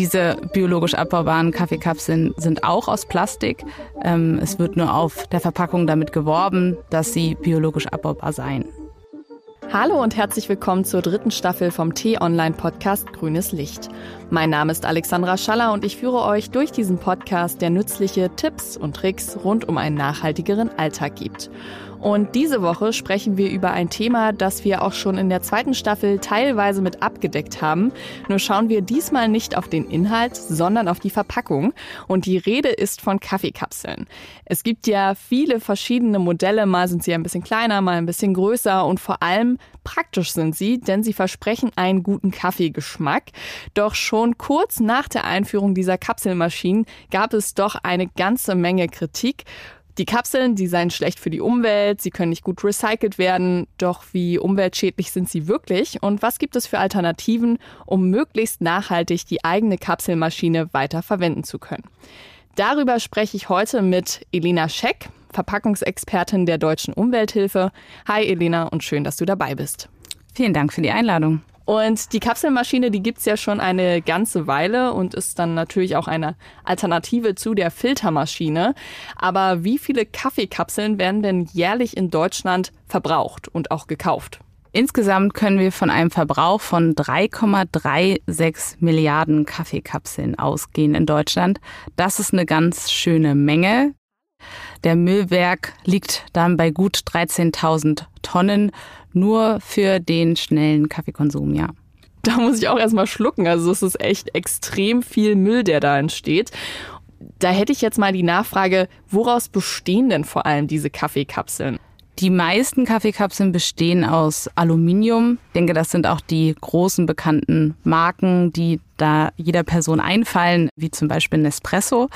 Diese biologisch abbaubaren Kaffeekapseln sind auch aus Plastik. Ähm, es wird nur auf der Verpackung damit geworben, dass sie biologisch abbaubar seien. Hallo und herzlich willkommen zur dritten Staffel vom T-Online-Podcast Grünes Licht. Mein Name ist Alexandra Schaller und ich führe euch durch diesen Podcast, der nützliche Tipps und Tricks rund um einen nachhaltigeren Alltag gibt. Und diese Woche sprechen wir über ein Thema, das wir auch schon in der zweiten Staffel teilweise mit abgedeckt haben. Nur schauen wir diesmal nicht auf den Inhalt, sondern auf die Verpackung. Und die Rede ist von Kaffeekapseln. Es gibt ja viele verschiedene Modelle. Mal sind sie ein bisschen kleiner, mal ein bisschen größer und vor allem praktisch sind sie, denn sie versprechen einen guten Kaffeegeschmack. Doch schon kurz nach der Einführung dieser Kapselmaschinen gab es doch eine ganze Menge Kritik. Die Kapseln, die seien schlecht für die Umwelt, sie können nicht gut recycelt werden, doch wie umweltschädlich sind sie wirklich und was gibt es für Alternativen, um möglichst nachhaltig die eigene Kapselmaschine weiter verwenden zu können? Darüber spreche ich heute mit Elena Scheck, Verpackungsexpertin der Deutschen Umwelthilfe. Hi Elena und schön, dass du dabei bist. Vielen Dank für die Einladung. Und die Kapselmaschine, die gibt's ja schon eine ganze Weile und ist dann natürlich auch eine Alternative zu der Filtermaschine. Aber wie viele Kaffeekapseln werden denn jährlich in Deutschland verbraucht und auch gekauft? Insgesamt können wir von einem Verbrauch von 3,36 Milliarden Kaffeekapseln ausgehen in Deutschland. Das ist eine ganz schöne Menge. Der Müllwerk liegt dann bei gut 13.000 Tonnen nur für den schnellen Kaffeekonsum, ja. Da muss ich auch erstmal schlucken. Also es ist echt extrem viel Müll, der da entsteht. Da hätte ich jetzt mal die Nachfrage, woraus bestehen denn vor allem diese Kaffeekapseln? Die meisten Kaffeekapseln bestehen aus Aluminium. Ich denke, das sind auch die großen bekannten Marken, die da jeder Person einfallen, wie zum Beispiel Nespresso.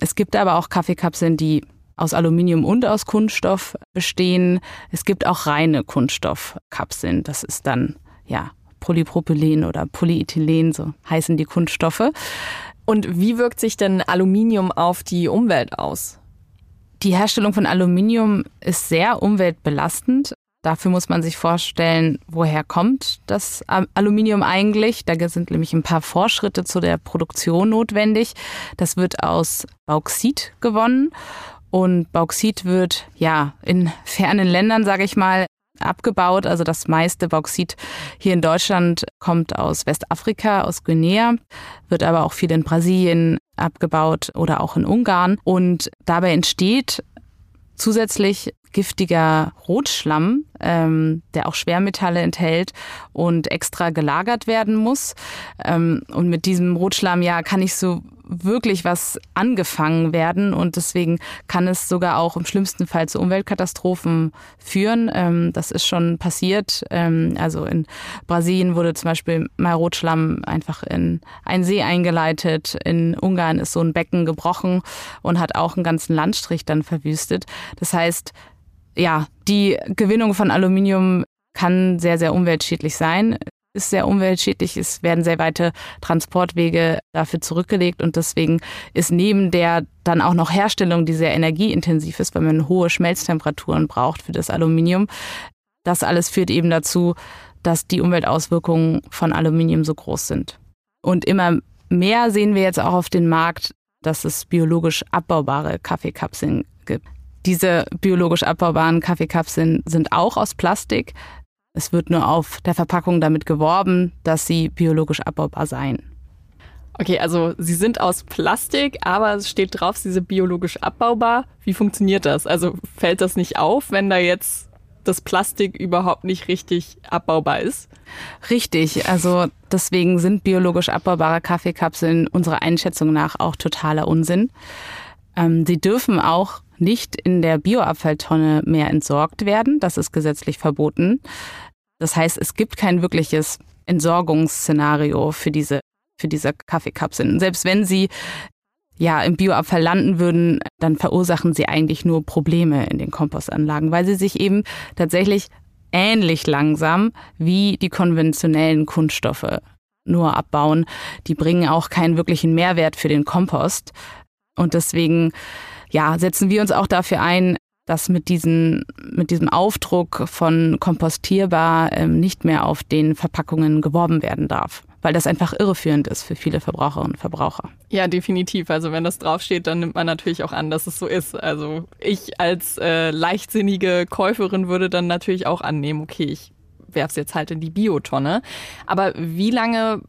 Es gibt aber auch Kaffeekapseln, die aus Aluminium und aus Kunststoff bestehen. Es gibt auch reine Kunststoffkapseln. Das ist dann, ja, Polypropylen oder Polyethylen, so heißen die Kunststoffe. Und wie wirkt sich denn Aluminium auf die Umwelt aus? Die Herstellung von Aluminium ist sehr umweltbelastend. Dafür muss man sich vorstellen, woher kommt das Aluminium eigentlich. Da sind nämlich ein paar Vorschritte zu der Produktion notwendig. Das wird aus Bauxit gewonnen und Bauxit wird ja in fernen Ländern, sage ich mal, abgebaut. Also das meiste Bauxit hier in Deutschland kommt aus Westafrika, aus Guinea, wird aber auch viel in Brasilien abgebaut oder auch in Ungarn. Und dabei entsteht zusätzlich giftiger Rotschlamm, ähm, der auch Schwermetalle enthält und extra gelagert werden muss. Ähm, und mit diesem Rotschlamm ja kann ich so wirklich was angefangen werden und deswegen kann es sogar auch im schlimmsten Fall zu Umweltkatastrophen führen. Ähm, das ist schon passiert. Ähm, also in Brasilien wurde zum Beispiel mal Rotschlamm einfach in einen See eingeleitet. In Ungarn ist so ein Becken gebrochen und hat auch einen ganzen Landstrich dann verwüstet. Das heißt, ja, die Gewinnung von Aluminium kann sehr, sehr umweltschädlich sein ist sehr umweltschädlich. Es werden sehr weite Transportwege dafür zurückgelegt und deswegen ist neben der dann auch noch Herstellung, die sehr energieintensiv ist, weil man hohe Schmelztemperaturen braucht für das Aluminium. Das alles führt eben dazu, dass die Umweltauswirkungen von Aluminium so groß sind. Und immer mehr sehen wir jetzt auch auf den Markt, dass es biologisch abbaubare Kaffeekapseln gibt. Diese biologisch abbaubaren Kaffeekapseln sind auch aus Plastik, es wird nur auf der Verpackung damit geworben, dass sie biologisch abbaubar seien. Okay, also sie sind aus Plastik, aber es steht drauf, sie sind biologisch abbaubar. Wie funktioniert das? Also fällt das nicht auf, wenn da jetzt das Plastik überhaupt nicht richtig abbaubar ist? Richtig, also deswegen sind biologisch abbaubare Kaffeekapseln unserer Einschätzung nach auch totaler Unsinn. Ähm, sie dürfen auch nicht in der Bioabfalltonne mehr entsorgt werden. Das ist gesetzlich verboten. Das heißt, es gibt kein wirkliches Entsorgungsszenario für diese, für diese Kaffeekapseln. Selbst wenn sie ja im Bioabfall landen würden, dann verursachen sie eigentlich nur Probleme in den Kompostanlagen, weil sie sich eben tatsächlich ähnlich langsam wie die konventionellen Kunststoffe nur abbauen. Die bringen auch keinen wirklichen Mehrwert für den Kompost. Und deswegen ja, setzen wir uns auch dafür ein, dass mit, diesen, mit diesem Aufdruck von kompostierbar ähm, nicht mehr auf den Verpackungen geworben werden darf weil das einfach irreführend ist für viele Verbraucherinnen und Verbraucher. Ja, definitiv. Also wenn das draufsteht, dann nimmt man natürlich auch an, dass es so ist. Also ich als äh, leichtsinnige Käuferin würde dann natürlich auch annehmen, okay, ich werfe es jetzt halt in die Biotonne. Aber wie lange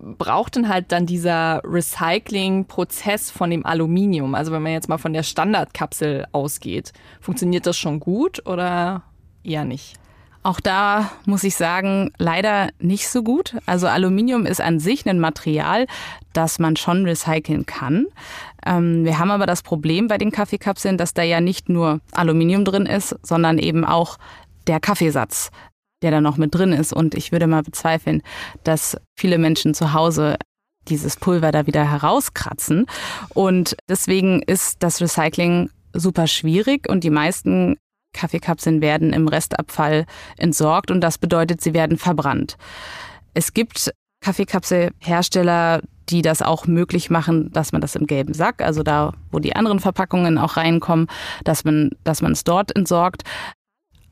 braucht denn halt dann dieser Recycling-Prozess von dem Aluminium? Also wenn man jetzt mal von der Standardkapsel ausgeht, funktioniert das schon gut oder eher nicht? Auch da muss ich sagen, leider nicht so gut. Also Aluminium ist an sich ein Material, das man schon recyceln kann. Ähm, wir haben aber das Problem bei den Kaffeekapseln, dass da ja nicht nur Aluminium drin ist, sondern eben auch der Kaffeesatz, der da noch mit drin ist. Und ich würde mal bezweifeln, dass viele Menschen zu Hause dieses Pulver da wieder herauskratzen. Und deswegen ist das Recycling super schwierig und die meisten Kaffeekapseln werden im Restabfall entsorgt und das bedeutet, sie werden verbrannt. Es gibt Kaffeekapselhersteller, die das auch möglich machen, dass man das im gelben Sack, also da, wo die anderen Verpackungen auch reinkommen, dass man, dass man es dort entsorgt.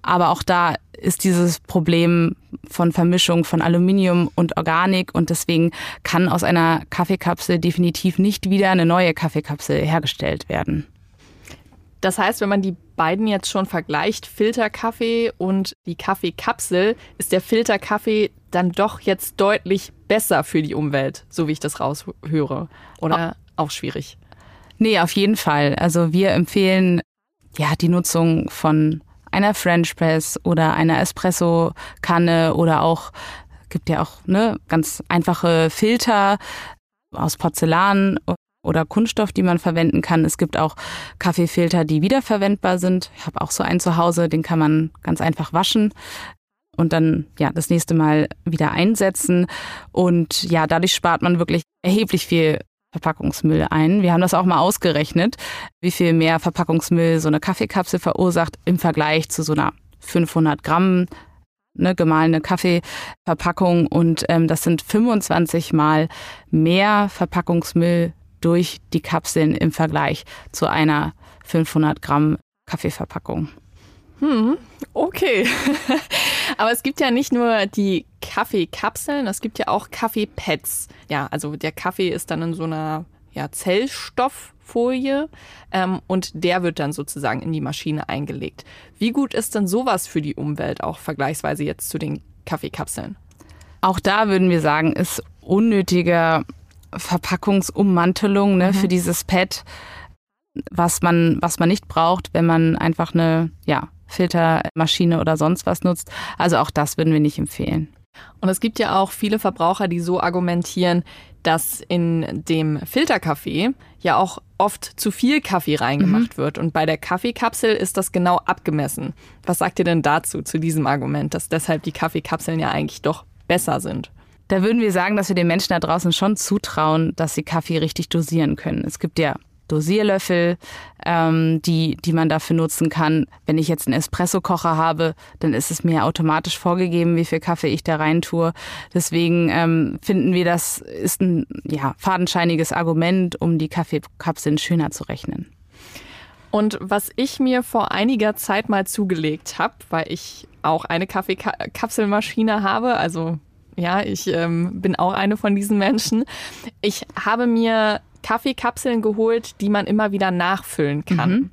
Aber auch da ist dieses Problem von Vermischung von Aluminium und Organik und deswegen kann aus einer Kaffeekapsel definitiv nicht wieder eine neue Kaffeekapsel hergestellt werden. Das heißt, wenn man die beiden jetzt schon vergleicht, Filterkaffee und die Kaffeekapsel, ist der Filterkaffee dann doch jetzt deutlich besser für die Umwelt, so wie ich das raushöre. Oder auch schwierig? Nee, auf jeden Fall. Also wir empfehlen ja die Nutzung von einer French Press oder einer Espresso-Kanne oder auch gibt ja auch ne, ganz einfache Filter aus Porzellan oder Kunststoff, die man verwenden kann. Es gibt auch Kaffeefilter, die wiederverwendbar sind. Ich habe auch so einen zu Hause, den kann man ganz einfach waschen und dann ja das nächste Mal wieder einsetzen. Und ja, dadurch spart man wirklich erheblich viel Verpackungsmüll ein. Wir haben das auch mal ausgerechnet, wie viel mehr Verpackungsmüll so eine Kaffeekapsel verursacht im Vergleich zu so einer 500 Gramm ne, gemahlene Kaffeeverpackung. Und ähm, das sind 25 Mal mehr Verpackungsmüll durch die Kapseln im Vergleich zu einer 500 Gramm Kaffeeverpackung. Hm, okay. Aber es gibt ja nicht nur die Kaffeekapseln, es gibt ja auch Kaffeepads. Ja, also der Kaffee ist dann in so einer ja, Zellstofffolie ähm, und der wird dann sozusagen in die Maschine eingelegt. Wie gut ist denn sowas für die Umwelt auch vergleichsweise jetzt zu den Kaffeekapseln? Auch da würden wir sagen, ist unnötiger Verpackungsummantelung ne, mhm. für dieses Pad, was man, was man nicht braucht, wenn man einfach eine ja, Filtermaschine oder sonst was nutzt. Also auch das würden wir nicht empfehlen. Und es gibt ja auch viele Verbraucher, die so argumentieren, dass in dem Filterkaffee ja auch oft zu viel Kaffee reingemacht mhm. wird. Und bei der Kaffeekapsel ist das genau abgemessen. Was sagt ihr denn dazu, zu diesem Argument, dass deshalb die Kaffeekapseln ja eigentlich doch besser sind? Da würden wir sagen, dass wir den Menschen da draußen schon zutrauen, dass sie Kaffee richtig dosieren können. Es gibt ja Dosierlöffel, ähm, die, die man dafür nutzen kann. Wenn ich jetzt einen Espresso-Kocher habe, dann ist es mir automatisch vorgegeben, wie viel Kaffee ich da rein tue. Deswegen ähm, finden wir, das ist ein ja, fadenscheiniges Argument, um die Kaffeekapseln schöner zu rechnen. Und was ich mir vor einiger Zeit mal zugelegt habe, weil ich auch eine Kaffeekapselmaschine habe, also ja, ich ähm, bin auch eine von diesen Menschen. Ich habe mir Kaffeekapseln geholt, die man immer wieder nachfüllen kann. Mhm.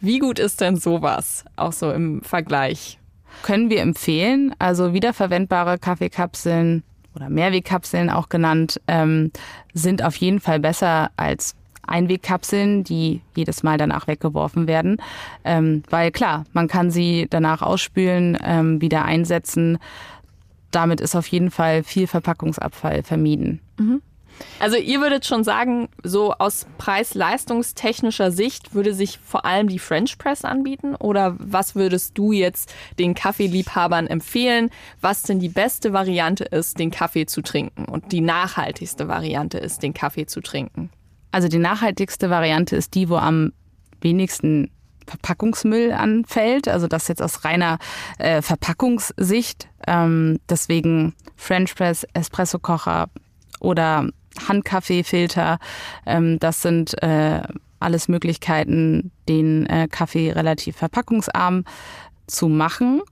Wie gut ist denn sowas, auch so im Vergleich? Können wir empfehlen. Also wiederverwendbare Kaffeekapseln oder Mehrwegkapseln auch genannt, ähm, sind auf jeden Fall besser als Einwegkapseln, die jedes Mal danach weggeworfen werden. Ähm, weil klar, man kann sie danach ausspülen, ähm, wieder einsetzen damit ist auf jeden Fall viel Verpackungsabfall vermieden. Mhm. Also ihr würdet schon sagen, so aus preis-leistungstechnischer Sicht würde sich vor allem die French Press anbieten? Oder was würdest du jetzt den Kaffeeliebhabern empfehlen, was denn die beste Variante ist, den Kaffee zu trinken und die nachhaltigste Variante ist, den Kaffee zu trinken? Also die nachhaltigste Variante ist die, wo am wenigsten Verpackungsmüll anfällt. Also das jetzt aus reiner äh, Verpackungssicht. Ähm, deswegen French Press, Espresso-Kocher oder Handkaffeefilter. Ähm, das sind äh, alles Möglichkeiten, den äh, Kaffee relativ verpackungsarm zu machen.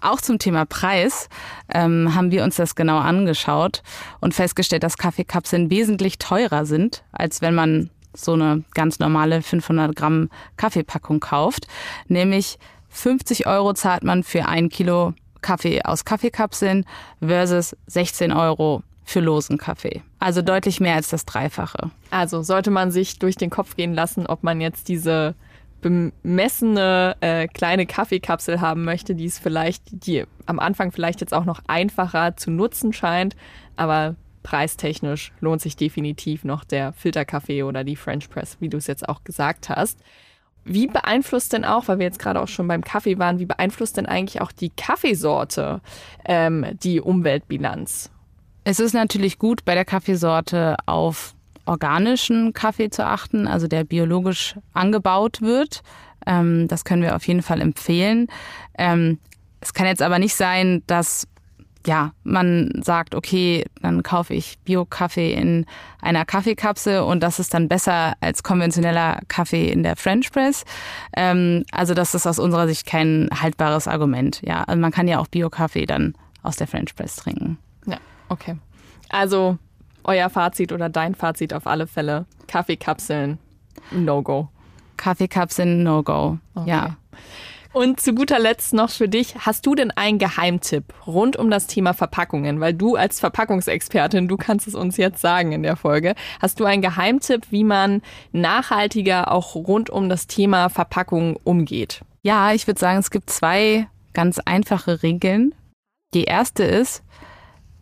Auch zum Thema Preis ähm, haben wir uns das genau angeschaut und festgestellt, dass Kaffeekapseln wesentlich teurer sind, als wenn man so eine ganz normale 500 Gramm Kaffeepackung kauft. Nämlich 50 Euro zahlt man für ein Kilo Kaffee aus Kaffeekapseln versus 16 Euro für losen Kaffee. Also deutlich mehr als das Dreifache. Also sollte man sich durch den Kopf gehen lassen, ob man jetzt diese bemessene äh, kleine Kaffeekapsel haben möchte, die es vielleicht, die am Anfang vielleicht jetzt auch noch einfacher zu nutzen scheint, aber preistechnisch lohnt sich definitiv noch der Filterkaffee oder die French Press, wie du es jetzt auch gesagt hast. Wie beeinflusst denn auch, weil wir jetzt gerade auch schon beim Kaffee waren, wie beeinflusst denn eigentlich auch die Kaffeesorte ähm, die Umweltbilanz? Es ist natürlich gut, bei der Kaffeesorte auf organischen Kaffee zu achten, also der biologisch angebaut wird. Ähm, das können wir auf jeden Fall empfehlen. Ähm, es kann jetzt aber nicht sein, dass ja, man sagt, okay, dann kaufe ich Bio-Kaffee in einer Kaffeekapsel und das ist dann besser als konventioneller Kaffee in der French Press. Ähm, also das ist aus unserer Sicht kein haltbares Argument. Ja, also man kann ja auch Bio-Kaffee dann aus der French Press trinken. Okay. Also euer Fazit oder dein Fazit auf alle Fälle. Kaffeekapseln, No-Go. Kaffeekapseln, No-Go. Okay. Ja. Und zu guter Letzt noch für dich, hast du denn einen Geheimtipp rund um das Thema Verpackungen? Weil du als Verpackungsexpertin, du kannst es uns jetzt sagen in der Folge, hast du einen Geheimtipp, wie man nachhaltiger auch rund um das Thema Verpackungen umgeht? Ja, ich würde sagen, es gibt zwei ganz einfache Regeln. Die erste ist,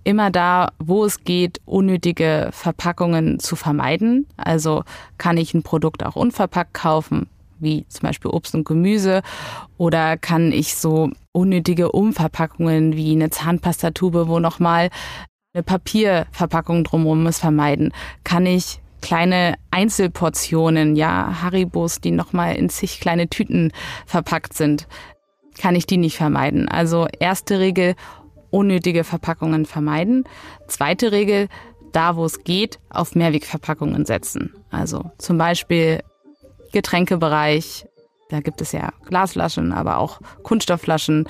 immer da, wo es geht, unnötige Verpackungen zu vermeiden. Also kann ich ein Produkt auch unverpackt kaufen, wie zum Beispiel Obst und Gemüse, oder kann ich so unnötige Umverpackungen wie eine Zahnpastatube, wo nochmal eine Papierverpackung drumherum ist, vermeiden? Kann ich kleine Einzelportionen, ja, Haribos, die nochmal in zig kleine Tüten verpackt sind, kann ich die nicht vermeiden. Also erste Regel, unnötige Verpackungen vermeiden. Zweite Regel, da wo es geht, auf Mehrwegverpackungen setzen. Also zum Beispiel Getränkebereich, da gibt es ja Glasflaschen, aber auch Kunststoffflaschen,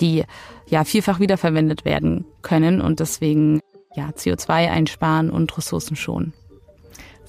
die ja vielfach wiederverwendet werden können und deswegen ja CO2 einsparen und Ressourcen schonen.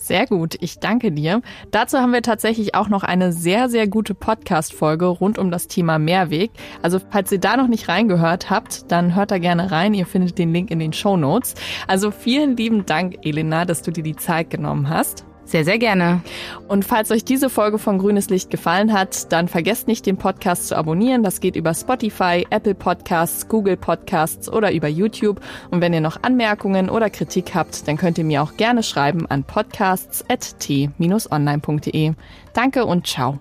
Sehr gut, ich danke dir. Dazu haben wir tatsächlich auch noch eine sehr, sehr gute Podcast-Folge rund um das Thema Mehrweg. Also falls ihr da noch nicht reingehört habt, dann hört da gerne rein. Ihr findet den Link in den Show Notes. Also vielen lieben Dank, Elena, dass du dir die Zeit genommen hast. Sehr, sehr gerne. Und falls euch diese Folge von Grünes Licht gefallen hat, dann vergesst nicht, den Podcast zu abonnieren. Das geht über Spotify, Apple Podcasts, Google Podcasts oder über YouTube. Und wenn ihr noch Anmerkungen oder Kritik habt, dann könnt ihr mir auch gerne schreiben an podcasts.t-online.de. Danke und ciao.